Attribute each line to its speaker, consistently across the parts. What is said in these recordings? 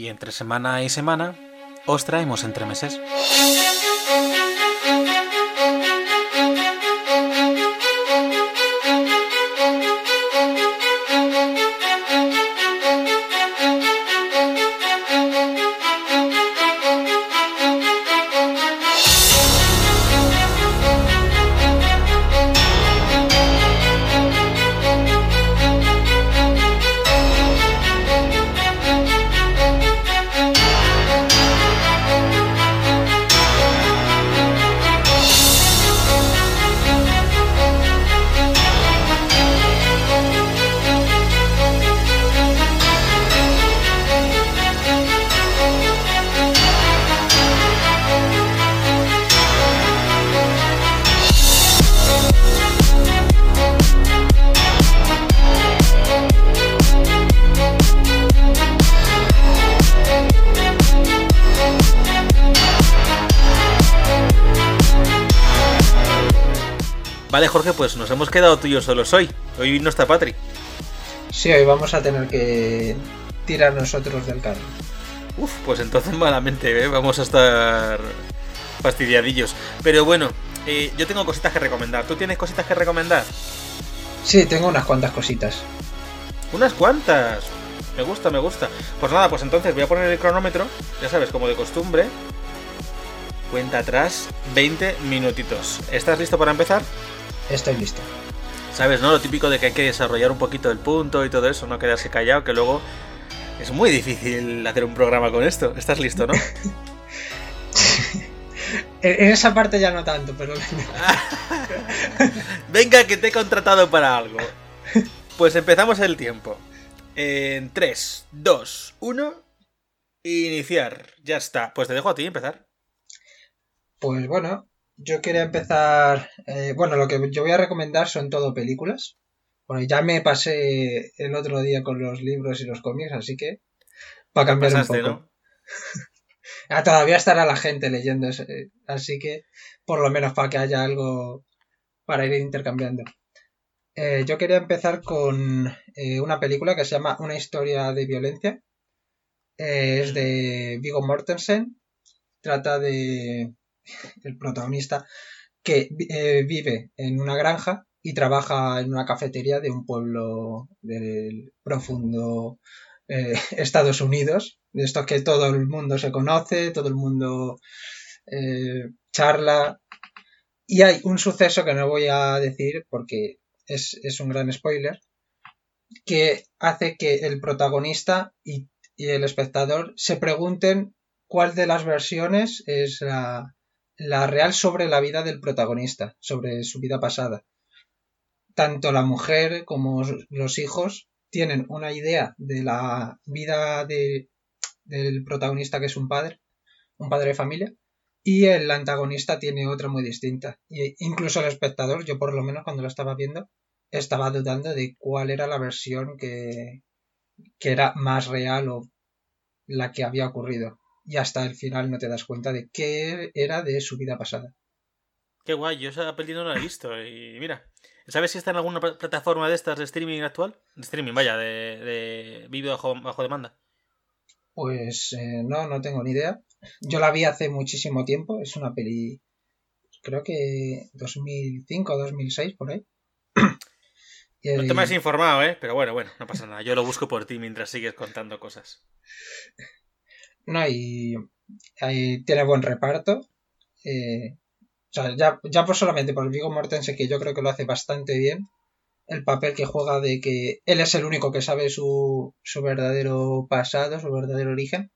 Speaker 1: y entre semana y semana os traemos entre Vale, Jorge, pues nos hemos quedado tú y yo solos hoy. Hoy no está Patri.
Speaker 2: Sí, hoy vamos a tener que tirar nosotros del carro.
Speaker 1: Uf, pues entonces malamente, ¿eh? vamos a estar fastidiadillos. Pero bueno, eh, yo tengo cositas que recomendar. ¿Tú tienes cositas que recomendar?
Speaker 2: Sí, tengo unas cuantas cositas.
Speaker 1: Unas cuantas. Me gusta, me gusta. Pues nada, pues entonces voy a poner el cronómetro, ya sabes, como de costumbre. Cuenta atrás, 20 minutitos. ¿Estás listo para empezar?
Speaker 2: Estoy listo.
Speaker 1: ¿Sabes, no? Lo típico de que hay que desarrollar un poquito el punto y todo eso, no quedarse callado, que luego es muy difícil hacer un programa con esto. ¿Estás listo, no?
Speaker 2: en esa parte ya no tanto, pero...
Speaker 1: Venga, que te he contratado para algo. Pues empezamos el tiempo. En 3, 2, 1. Iniciar. Ya está. Pues te dejo a ti empezar.
Speaker 2: Pues bueno, yo quería empezar. eh, bueno, lo que yo voy a recomendar son todo películas. Bueno, ya me pasé el otro día con los libros y los cómics, así que. Para cambiar
Speaker 1: Pasaste,
Speaker 2: un poco.
Speaker 1: ¿no?
Speaker 2: Ah, todavía estará la gente leyendo, ese- así que por lo menos para que haya algo para ir intercambiando. Eh, yo quería empezar con eh, una película que se llama Una historia de violencia. Eh, es de Viggo Mortensen. Trata de el protagonista que eh, vive en una granja y trabaja en una cafetería de un pueblo del profundo eh, Estados Unidos, de estos que todo el mundo se conoce, todo el mundo eh, charla. Y hay un suceso que no voy a decir porque es, es un gran spoiler, que hace que el protagonista y, y el espectador se pregunten cuál de las versiones es la, la real sobre la vida del protagonista, sobre su vida pasada. Tanto la mujer como los hijos tienen una idea de la vida de, del protagonista que es un padre, un padre de familia, y el antagonista tiene otra muy distinta. Incluso el espectador, yo por lo menos cuando lo estaba viendo, estaba dudando de cuál era la versión que era más real o la que había ocurrido. Y hasta el final no te das cuenta de qué era de su vida pasada.
Speaker 1: Qué guay, yo esa peli no la he visto. Y mira, ¿sabes si está en alguna pla- plataforma de estas de streaming actual? De streaming, vaya, de, de vídeo bajo, bajo demanda.
Speaker 2: Pues eh, no, no tengo ni idea. Yo la vi hace muchísimo tiempo. Es una peli, creo que 2005 o 2006 por ahí. Y-
Speaker 1: No te me has informado, ¿eh? Pero bueno, bueno, no pasa nada. Yo lo busco por ti mientras sigues contando cosas.
Speaker 2: No, y tiene buen reparto. Eh, o sea, ya, ya por solamente por Viggo Mortensen, que yo creo que lo hace bastante bien. El papel que juega de que él es el único que sabe su, su verdadero pasado, su verdadero origen.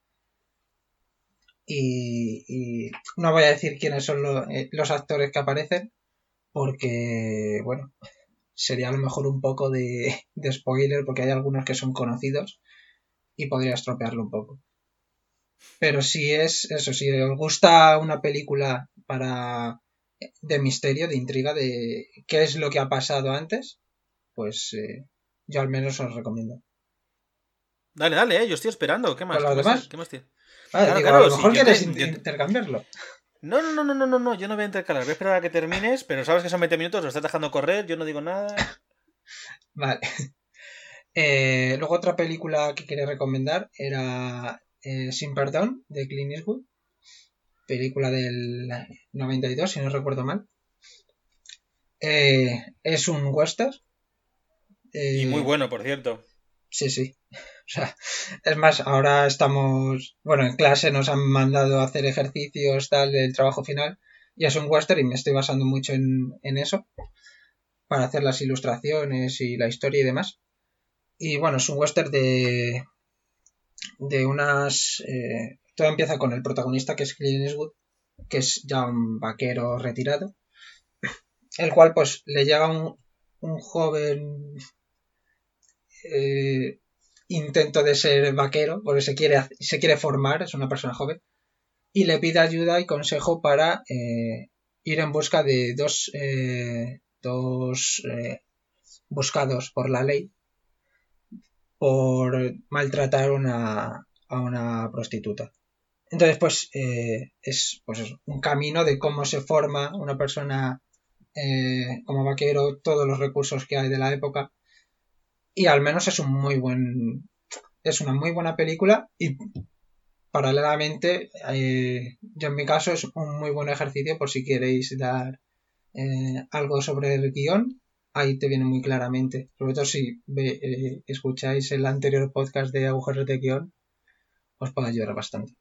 Speaker 2: Y, no voy a decir quiénes son eh, los actores que aparecen, porque, bueno, sería a lo mejor un poco de, de spoiler, porque hay algunos que son conocidos y podría estropearlo un poco. Pero si es eso, si os gusta una película para de misterio, de intriga, de qué es lo que ha pasado antes, pues eh, yo al menos os recomiendo.
Speaker 1: Dale, dale, ¿eh? Yo estoy esperando. ¿Qué más?
Speaker 2: ¿Con
Speaker 1: ¿Qué más,
Speaker 2: demás?
Speaker 1: ¿Qué más tiene?
Speaker 2: Ah,
Speaker 1: Claro,
Speaker 2: digo,
Speaker 1: claro,
Speaker 2: a lo mejor quieres
Speaker 1: te-
Speaker 2: intercambiarlo.
Speaker 1: No, no, no, no, no, no, no, yo no voy a intercalar. Voy a esperar a que termines, pero sabes que son 20 minutos, lo estás dejando correr, yo no digo nada.
Speaker 2: Vale. Eh, luego otra película que quería recomendar era eh, Sin Perdón de Clint Eastwood, película del 92, si no recuerdo mal. Eh, es un western.
Speaker 1: y muy bueno, por cierto.
Speaker 2: Sí, sí. O sea, es más, ahora estamos, bueno, en clase nos han mandado a hacer ejercicios tal del trabajo final y es un western y me estoy basando mucho en, eso para hacer las ilustraciones y la historia y demás. Y bueno, es un western de, de unas... Eh, todo empieza con el protagonista que es Clint Eastwood, que es ya un vaquero retirado, el cual pues le llega un, un joven eh, intento de ser vaquero, porque se quiere, se quiere formar, es una persona joven, y le pide ayuda y consejo para eh, ir en busca de dos, dos buscados por la ley por maltratar una, a una prostituta. Entonces, pues es pues un camino de cómo se forma una persona como vaquero, todos los recursos que hay de la época y al menos es un muy buen es una muy buena película y paralelamente eh, yo en mi caso es un muy buen ejercicio por si queréis dar eh, algo sobre el guion ahí te viene muy claramente sobre todo si eh, escucháis el anterior podcast de agujeros de guion os puede ayudar bastante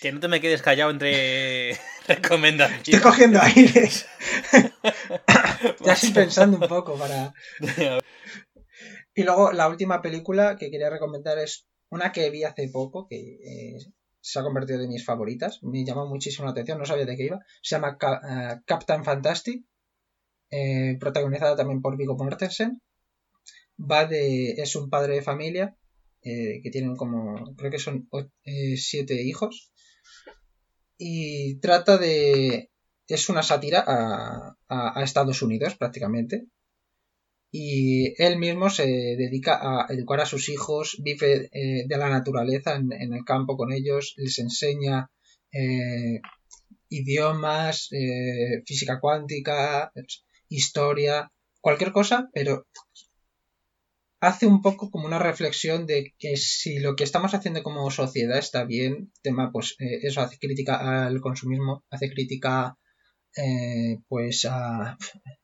Speaker 1: Que no te me quedes callado entre recomendaciones.
Speaker 2: Estoy cogiendo aire. ya estoy pensando un poco para. Y luego la última película que quería recomendar es una que vi hace poco, que eh, se ha convertido de mis favoritas. Me llamó muchísimo la atención, no sabía de qué iba. Se llama eh, Captain Fantastic, eh, protagonizada también por Vigo Mortensen. Va de. es un padre de familia que tienen como. creo que son siete hijos y trata de... es una sátira a, Estados Unidos prácticamente. Y él mismo se dedica a educar a sus hijos, vive eh, de la naturaleza en, el campo con ellos, les enseña eh, idiomas, eh, física cuántica, historia, cualquier cosa, pero hace un poco como una reflexión de que si lo que estamos haciendo como sociedad está bien, tema pues eso hace crítica al consumismo, hace crítica pues a,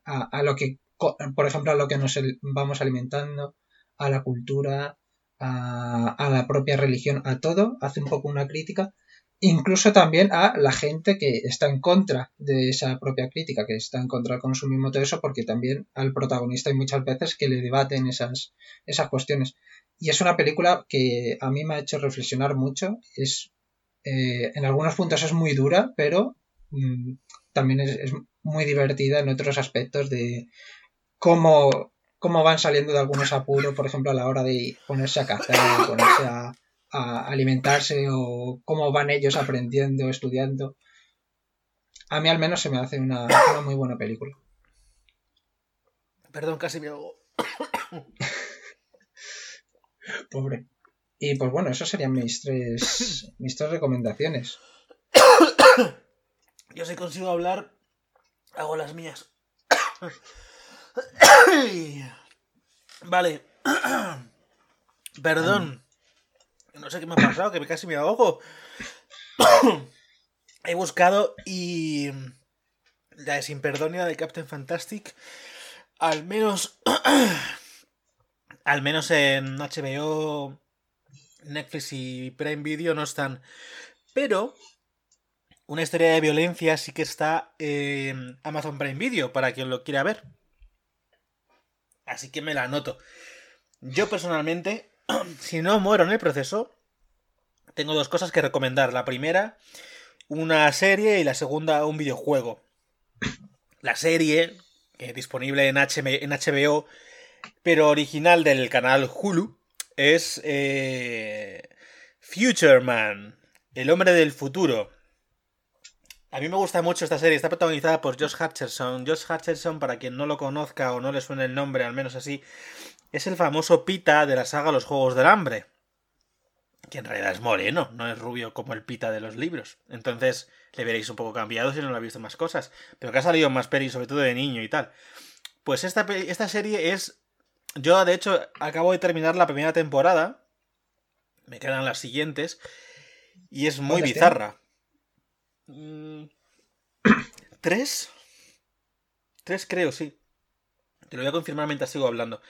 Speaker 2: a, lo que, por ejemplo, a lo que nos vamos alimentando, a la cultura, a, a la propia religión, a todo, hace un poco una crítica incluso también a la gente que está en contra de esa propia crítica, que está en contra del consumismo, todo eso, porque también al protagonista hay muchas veces que le debaten esas, esas cuestiones. Y es una película que a mí me ha hecho reflexionar mucho. Es, eh, en algunos puntos es muy dura, pero mm, también es, muy divertida en otros aspectos de cómo, cómo van saliendo de algunos apuros, por ejemplo, a la hora de ponerse a cazar, ponerse a a alimentarse o cómo van ellos aprendiendo, estudiando. A mí al menos se me hace una, muy buena película.
Speaker 1: Perdón, casi me hago.
Speaker 2: Pobre. Y pues bueno, esas serían mis tres, mis tres recomendaciones.
Speaker 1: Yo si consigo hablar, hago las mías. Vale. Perdón. No sé qué me ha pasado, que casi me ahogo. He buscado y. La de Sin Perdonia de Captain Fantastic. Al menos. al menos en HBO, Netflix y Prime Video no están. Pero. Una historia de violencia sí que está en Amazon Prime Video para quien lo quiera ver. Así que me la anoto. Yo personalmente si no muero en el proceso, tengo dos cosas que recomendar. La primera, una serie y la segunda, un videojuego. La serie, disponible en, HBO, pero original del canal Hulu, es eh, Future Man, el hombre del futuro. A mí me gusta mucho esta serie, está protagonizada por Josh Hutcherson. Josh Hutcherson, para quien no lo conozca o no le suene el nombre, al menos así, es el famoso Pita de la saga Los Juegos del Hambre. Que en realidad es moreno, no es rubio como el Pita de los libros. Entonces le veréis un poco cambiado si no lo ha visto más cosas. Pero que ha salido más peli, sobre todo de niño y tal. Pues esta, esta serie es Yo, de hecho, acabo de terminar la primera temporada. Me quedan las siguientes. Y es muy bizarra. ¿Tres? Tres creo, sí. Te lo voy a confirmar mientras sigo hablando.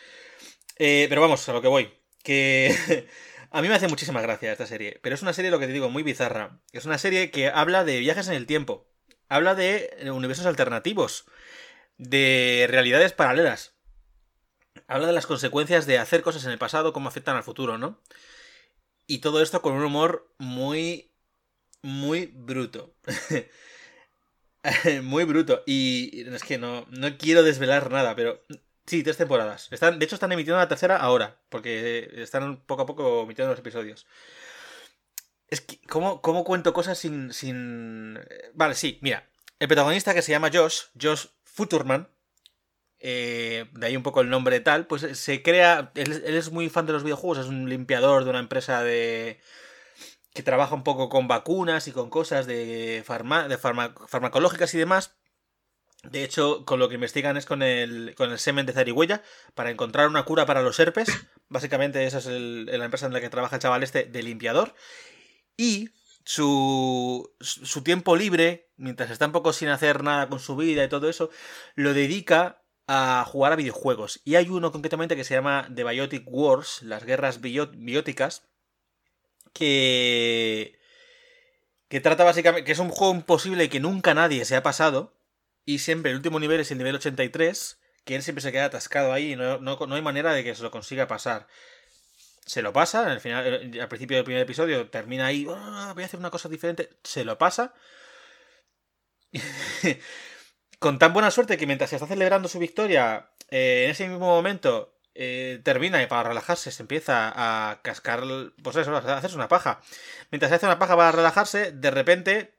Speaker 1: Eh, pero vamos, a lo que voy. Que a mí me hace muchísima gracia esta serie. Pero es una serie, lo que te digo, muy bizarra. Es una serie que habla de viajes en el tiempo. Habla de universos alternativos. De realidades paralelas. Habla de las consecuencias de hacer cosas en el pasado, cómo afectan al futuro, ¿no? Y todo esto con un humor muy... Muy bruto. muy bruto. Y es que no, no quiero desvelar nada, pero Sí, tres temporadas. Están, de hecho, están emitiendo la tercera ahora, porque están poco a poco emitiendo los episodios. Es que, ¿cómo, cómo cuento cosas sin, sin... Vale, sí, mira. El protagonista que se llama Josh, Josh Futurman, eh, de ahí un poco el nombre tal, pues se crea... Él, es muy fan de los videojuegos, es un limpiador de una empresa de... que trabaja un poco con vacunas y con cosas de, farma, de farmacológicas y demás. De hecho, con lo que investigan es con el, con el semen de zarigüeya para encontrar una cura para los herpes. Básicamente, esa es la empresa en la que trabaja el chaval este de limpiador. Y su, su tiempo libre, mientras está un poco sin hacer nada con su vida y todo eso, lo dedica a jugar a videojuegos. Y hay uno concretamente que se llama The Biotic Wars, las guerras bióticas, que... que trata básicamente... que es un juego imposible que nunca nadie se ha pasado y siempre el último nivel es el nivel 83, que él siempre se queda atascado ahí y no, no, hay manera de que se lo consiga pasar. Se lo pasa, al, final, eh, al principio del primer episodio termina ahí, ah, voy a hacer una cosa diferente, se lo pasa. Con tan buena suerte que mientras se está celebrando su victoria, eh, en ese mismo momento eh, termina y para relajarse se empieza a cascar, pues eso, a hacerse una paja. Mientras se hace una paja para relajarse, de repente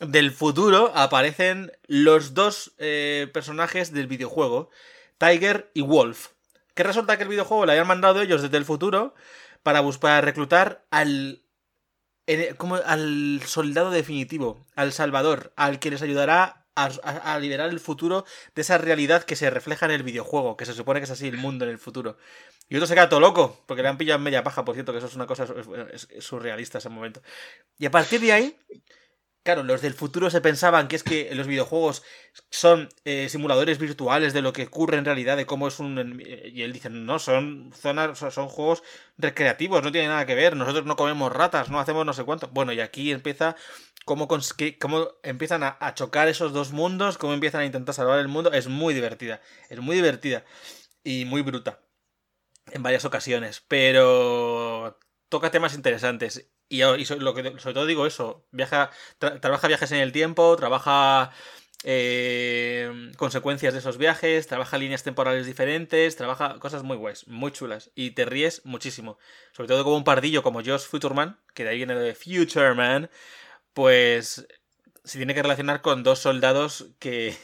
Speaker 1: del futuro aparecen los dos eh, personajes del videojuego, Tiger y Wolf. Que resulta que el videojuego lo habían mandado ellos desde el futuro para, buscar, reclutar al, como al soldado definitivo, al salvador, al que les ayudará a, liberar el futuro de esa realidad que se refleja en el videojuego, que se supone que es así el mundo en el futuro. Y otro se queda todo loco, porque le han pillado en media paja, por cierto, que eso es una cosa surrealista ese momento. Y a partir de ahí, Claro, los del futuro se pensaban que es que los videojuegos son eh, simuladores virtuales de lo que ocurre en realidad, de cómo es un... Y él dice, no, son zonas, son juegos recreativos, no tiene nada que ver, nosotros no comemos ratas, no hacemos no sé cuánto. Bueno, y aquí empieza cómo, empiezan a, chocar esos dos mundos, cómo empiezan a intentar salvar el mundo. Es muy divertida, es muy divertida y muy bruta en varias ocasiones, pero toca temas interesantes. Y, lo que, sobre todo digo eso, viaja, trabaja viajes en el tiempo, trabaja eh, consecuencias de esos viajes, trabaja líneas temporales diferentes, trabaja cosas muy guays, muy chulas. Y te ríes muchísimo. Sobre todo como un pardillo como Josh Futurman, que de ahí viene de Futureman, pues se tiene que relacionar con dos soldados que...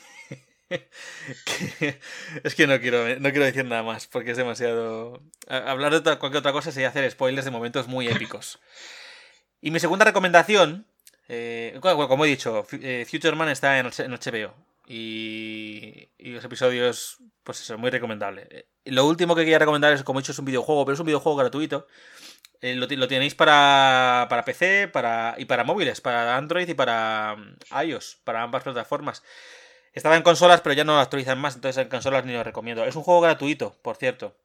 Speaker 1: es que no quiero, no quiero decir nada más porque es demasiado... Hablar de cualquier otra cosa sería hacer spoilers de momentos muy épicos. Y mi segunda recomendación, eh, como he dicho, eh, Future está en, HBO. Y, los episodios, pues eso, muy recomendable. Eh, lo último que quería recomendar es, como he dicho, es un videojuego, pero es un videojuego gratuito. lo, tenéis para, para PC para, y para móviles, para Android y para mm, iOS, para ambas plataformas. Estaba en consolas, pero ya no lo actualizan más, entonces en consolas ni lo recomiendo. Es un juego gratuito, por cierto.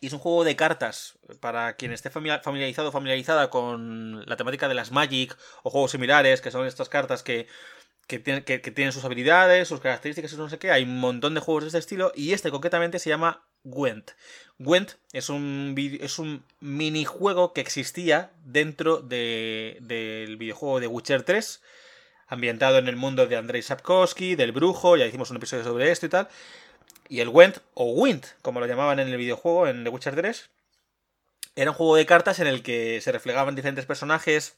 Speaker 1: Y es un juego de cartas para quien esté familiarizado o familiarizada con la temática de las Magic o juegos similares, que son estas cartas que, que, tienen sus habilidades, sus características no sé qué. Hay un montón de juegos de este estilo y este concretamente se llama Gwent. Gwent es un, es un minijuego que existía dentro del videojuego de Witcher 3, ambientado en el mundo de Andrei Sapkowski, del brujo, ya hicimos un episodio sobre esto y tal. Y el Went, o Wind, como lo llamaban en el videojuego, en The Witcher 3, era un juego de cartas en el que se reflejaban diferentes personajes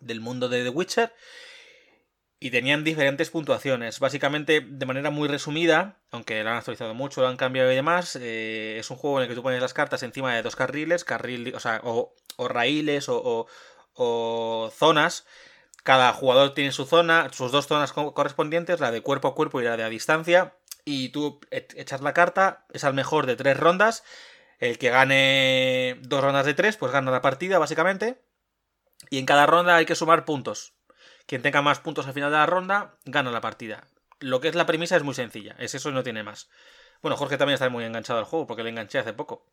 Speaker 1: del mundo de The Witcher y tenían diferentes puntuaciones. Básicamente, de manera muy resumida, aunque lo han actualizado mucho, lo han cambiado y demás, eh, es un juego en el que tú pones las cartas encima de dos carriles, carril, o, sea, o, raíles o, o, zonas. Cada jugador tiene su zona, sus dos zonas correspondientes, la de cuerpo a cuerpo y la de a distancia y tú e-, echas la carta, es al mejor de tres rondas. El que gane dos rondas de tres, pues gana la partida, básicamente. Y en cada ronda hay que sumar puntos. Quien tenga más puntos al final de la ronda, gana la partida. Lo que es la premisa es muy sencilla, es eso y no tiene más. Bueno, Jorge también está muy enganchado al juego, porque le enganché hace poco.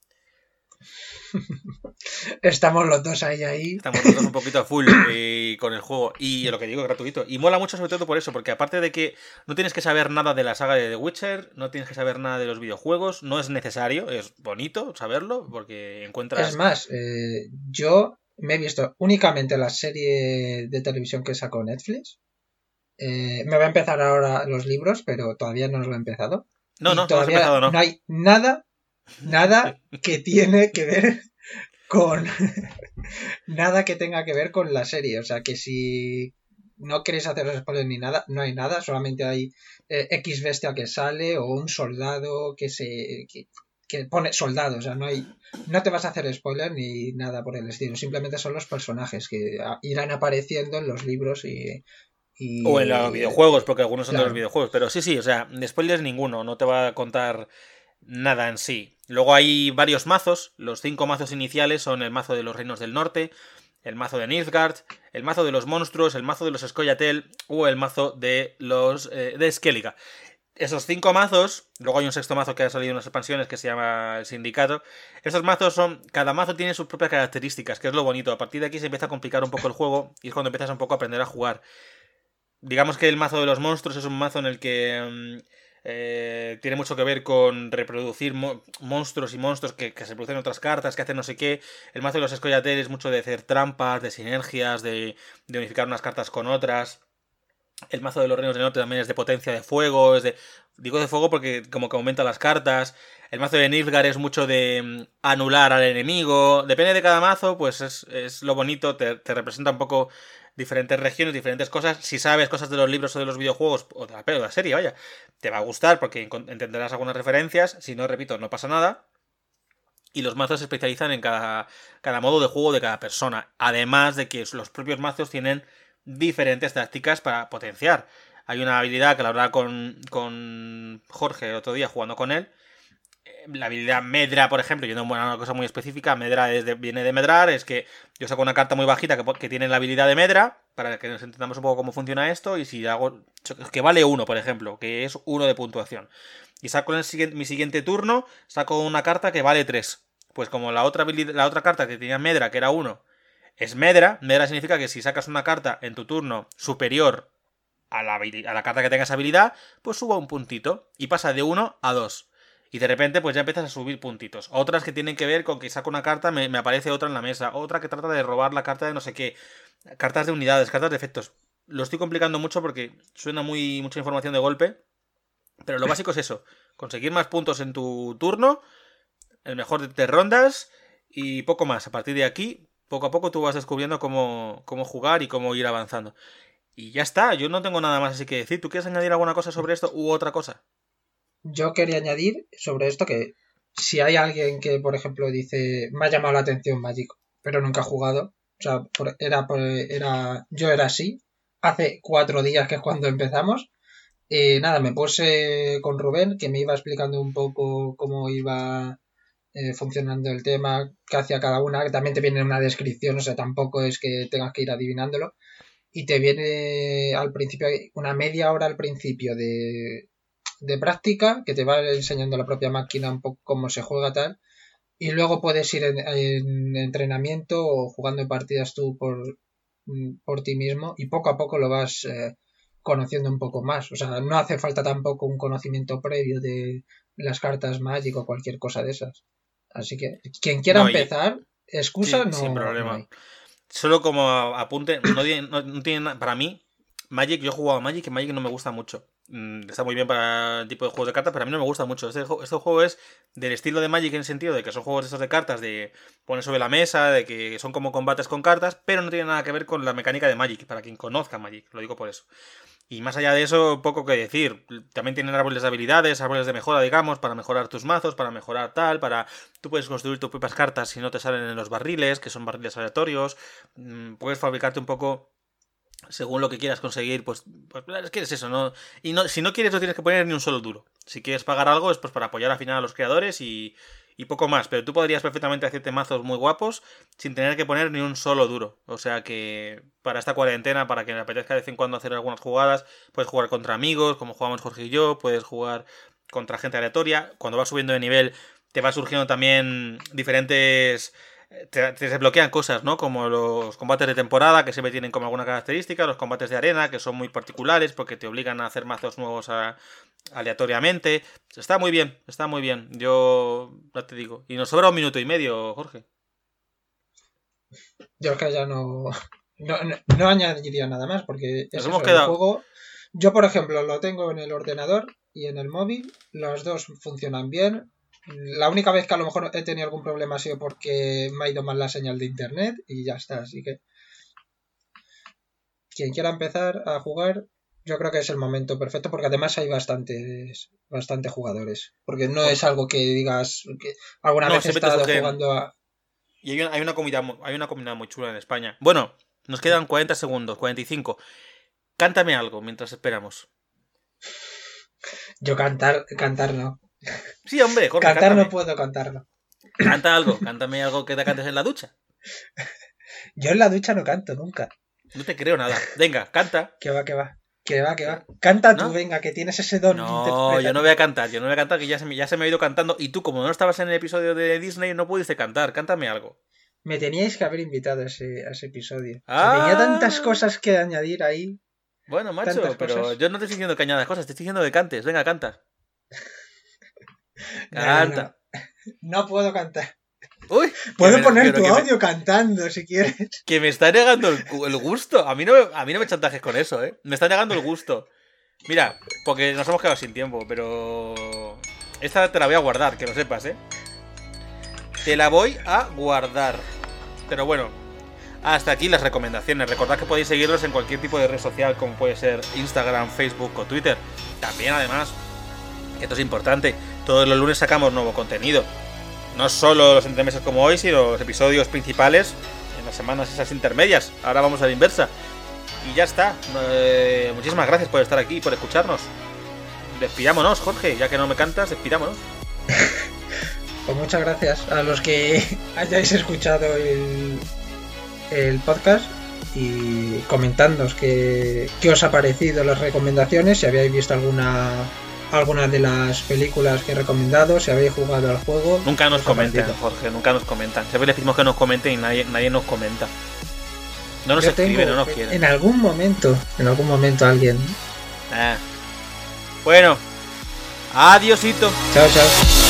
Speaker 2: Estamos los dos ahí, ahí.
Speaker 1: Estamos los dos un poquito a full con el juego. Y lo que digo, gratuito. Y mola mucho sobre todo por eso, porque aparte de que no tienes que saber nada de la saga de The Witcher, no tienes que saber nada de los videojuegos, no es necesario, es bonito saberlo, porque encuentras...
Speaker 2: Es más, eh, yo me he visto únicamente la serie de televisión que sacó Netflix. Eh, me va a empezar ahora los libros, pero todavía no lo he empezado.
Speaker 1: No, no, todavía no.
Speaker 2: no hay nada nada que tiene que ver con nada que tenga que ver con la serie. O sea que si no queréis hacer spoilers ni nada, no hay nada, solamente hay eh, X bestia que sale o un soldado que se que, pone soldado, o sea, no hay no te vas a hacer spoiler ni nada por el estilo, simplemente son los personajes que irán apareciendo en los libros y,
Speaker 1: o en los videojuegos, porque algunos son de los videojuegos, pero sí, sí, o sea, spoilers ninguno, no te va a contar nada en sí. Luego hay varios mazos. Los cinco mazos iniciales son el mazo de los Reinos del Norte, el mazo de Nilfgaard, el mazo de los monstruos, el mazo de los Skoyatel o el mazo de los eh, de Skellige. Esos cinco mazos, luego hay un sexto mazo que ha salido en las expansiones que se llama el Sindicato. Esos mazos son, cada mazo tiene sus propias características, que es lo bonito. A partir de aquí se empieza a complicar un poco el juego y es cuando empiezas un poco a aprender a jugar. Digamos que el mazo de los monstruos es un mazo en el que mm, eh, tiene mucho que ver con reproducir monstruos y monstruos que, se producen en otras cartas, que hacen no sé qué. El mazo de los Escollatel es mucho de hacer trampas, de sinergias, de, unificar unas cartas con otras. El mazo de los reinos del norte también es de potencia de fuego, es de... Digo de fuego porque como que aumenta las cartas. El mazo de Nilfgaard es mucho de mm, anular al enemigo. Depende de cada mazo, pues es, lo bonito, te, representa un poco diferentes regiones, diferentes cosas. Si sabes cosas de los libros o de los videojuegos, o de la, de la serie, vaya, te va a gustar porque entenderás algunas referencias. Si no, repito, no pasa nada. Y los mazos se especializan en cada, cada modo de juego de cada persona. Además de que los propios mazos tienen diferentes tácticas para potenciar. Hay una habilidad que la verdad con, con Jorge el otro día jugando con él, la habilidad Medra, por ejemplo, yo no una cosa muy específica, Medra viene de Medrar, es que yo saco una carta muy bajita que, tiene la habilidad de Medra, para que nos entendamos un poco cómo funciona esto, y si hago, que vale uno, por ejemplo, que es uno de puntuación, y saco en el mi siguiente turno, saco una carta que vale 3. Pues como la otra, la otra carta que tenía Medra, que era 1, es Medra, Medra significa que si sacas una carta en tu turno superior a la, a la carta que tengas habilidad, pues suba un puntito, y pasa de 1 a 2 y de repente pues ya empiezas a subir puntitos. Otras que tienen que ver con que saco una carta, me, aparece otra en la mesa, otra que trata de robar la carta de no sé qué, cartas de unidades, cartas de efectos. Lo estoy complicando mucho porque suena muy mucha información de golpe, pero lo básico es eso, conseguir más puntos en tu turno, el mejor de tres rondas y poco más. A partir de aquí, poco a poco tú vas descubriendo cómo, cómo jugar y cómo ir avanzando. Y ya está, yo no tengo nada más así que decir. ¿Tú quieres añadir alguna cosa sobre esto u otra cosa?
Speaker 2: yo quería añadir sobre esto que si hay alguien que, por ejemplo, dice, me ha llamado la atención Magic, pero nunca ha jugado, o sea, era, era, yo era así, hace cuatro días que es cuando empezamos, y nada, me puse con Rubén, que me iba explicando un poco cómo iba eh, funcionando el tema, qué hacía cada una, que también te viene una descripción, o sea, tampoco es que tengas que ir adivinándolo, y te viene al principio, una media hora al principio de de práctica que te va enseñando la propia máquina un poco cómo se juega tal y luego puedes ir en, entrenamiento o jugando partidas tú por, mm, por ti mismo y poco a poco lo vas eh, conociendo un poco más. O sea, no hace falta tampoco un conocimiento previo de las cartas Magic o cualquier cosa de esas. Así que quien quiera empezar, excusa no.
Speaker 1: Sin problema. Solo como apunte, no, no tiene, para mí, Magic, yo he jugado a Magic y Magic no me gusta mucho. Mm, está muy bien para el tipo de juegos de cartas, pero a mí no me gusta mucho. Este, este, juego es del estilo de Magic en el sentido de que son juegos estos de cartas, de poner sobre la mesa, de que son como combates con cartas, pero no tiene nada que ver con la mecánica de Magic, para quien conozca Magic, lo digo por eso. Y más allá de eso, poco que decir. También tienen árboles de habilidades, árboles de mejora, digamos, para mejorar tus mazos, para mejorar tal, para... Tú puedes construir tus propias cartas si no te salen en los barriles, que son barriles aleatorios. Mm, puedes fabricarte un poco según lo que quieras conseguir, pues, pues es que es eso, ¿no? Y no, si no quieres no tienes que poner ni un solo duro. Si quieres pagar algo es pues para apoyar al final a los creadores y, y poco más. Pero tú podrías perfectamente hacerte mazos muy guapos sin tener que poner ni un solo duro. O sea que para esta cuarentena, para que me apetezca de vez en cuando hacer algunas jugadas, puedes jugar contra amigos, como jugamos Jorge y yo, puedes jugar contra gente aleatoria. Cuando vas subiendo de nivel, te va surgiendo también diferentes te, desbloquean cosas, ¿no? Como los combates de temporada, que siempre tienen como alguna característica, los combates de arena, que son muy particulares porque te obligan a hacer mazos nuevos aleatoriamente. Está muy bien, está muy bien. Yo ya te digo. Y nos sobra un minuto y medio, Jorge.
Speaker 2: Yo es que ya no, no, añadiría nada más porque es hemos quedado... juego. Yo, por ejemplo, lo tengo en el ordenador y en el móvil. Los dos funcionan bien. La única vez que a lo mejor he tenido algún problema ha sido porque me ha ido mal la señal de internet y ya está. Así que quien quiera empezar a jugar, yo creo que es el momento perfecto porque además hay bastantes, bastantes jugadores. Porque no es algo que digas que alguna vez he estado jugando a.
Speaker 1: Y hay una, hay una, comunidad, hay una comunidad muy chula en España. Bueno, nos quedan 40 segundos, 45. Cántame algo mientras esperamos.
Speaker 2: Yo cantar, cantar no.
Speaker 1: Sí, hombre,
Speaker 2: Jorge, Cantar no puedo cantarlo.
Speaker 1: Canta algo, cántame algo que te cantes en la ducha.
Speaker 2: Yo en la ducha no canto nunca.
Speaker 1: No te creo nada. Venga, canta.
Speaker 2: Que va, que va. Que va, que va. Canta tú, venga, que tienes ese don.
Speaker 1: No, yo no voy a cantar, yo no voy a cantar, que ya se, me, ya se me ha ido cantando. Y tú, como no estabas en el episodio de Disney, no pudiste cantar. Cántame algo.
Speaker 2: Me teníais que haber invitado a ese, a ese episodio. tenía tantas ah. cosas que añadir ahí.
Speaker 1: Bueno, macho, pero yo no te estoy diciendo que añadas cosas, te estoy diciendo que cantes. Venga, canta.
Speaker 2: Canta. No, puedo cantar. Uy, Puedo poner tu audio cantando si quieres.
Speaker 1: Que me está negando el, gusto. A mí, no, a mí no me chantajes con eso, ¿eh? Me está negando el gusto. Mira, porque nos hemos quedado sin tiempo, pero. Esta te la voy a guardar, que lo sepas, ¿eh? Te la voy a guardar. Pero bueno, hasta aquí las recomendaciones. Recordad que podéis seguirlos en cualquier tipo de red social, como puede ser Instagram, Facebook o Twitter. También, además, esto es importante, todos los lunes sacamos nuevo contenido. No solo los entremeses como hoy, sino los episodios principales en las semanas esas intermedias. Ahora vamos a la inversa. Y ya está. Eh, muchísimas gracias por estar aquí por escucharnos. Despidámonos, Jorge, ya que no me cantas, despidámonos.
Speaker 2: pues muchas gracias a los que hayáis escuchado el, el podcast y comentándonos qué, qué os ha parecido las recomendaciones, si habéis visto alguna algunas de las películas que he recomendado, si habéis jugado al juego.
Speaker 1: Nunca nos comentan, Jorge, nunca nos comentan. Siempre les pedimos que nos comenten y nadie, nadie nos comenta. No nos escriben, no nos quieren.
Speaker 2: En algún momento, en algún momento alguien.
Speaker 1: Ah. Bueno, adiosito.
Speaker 2: Chao, chao.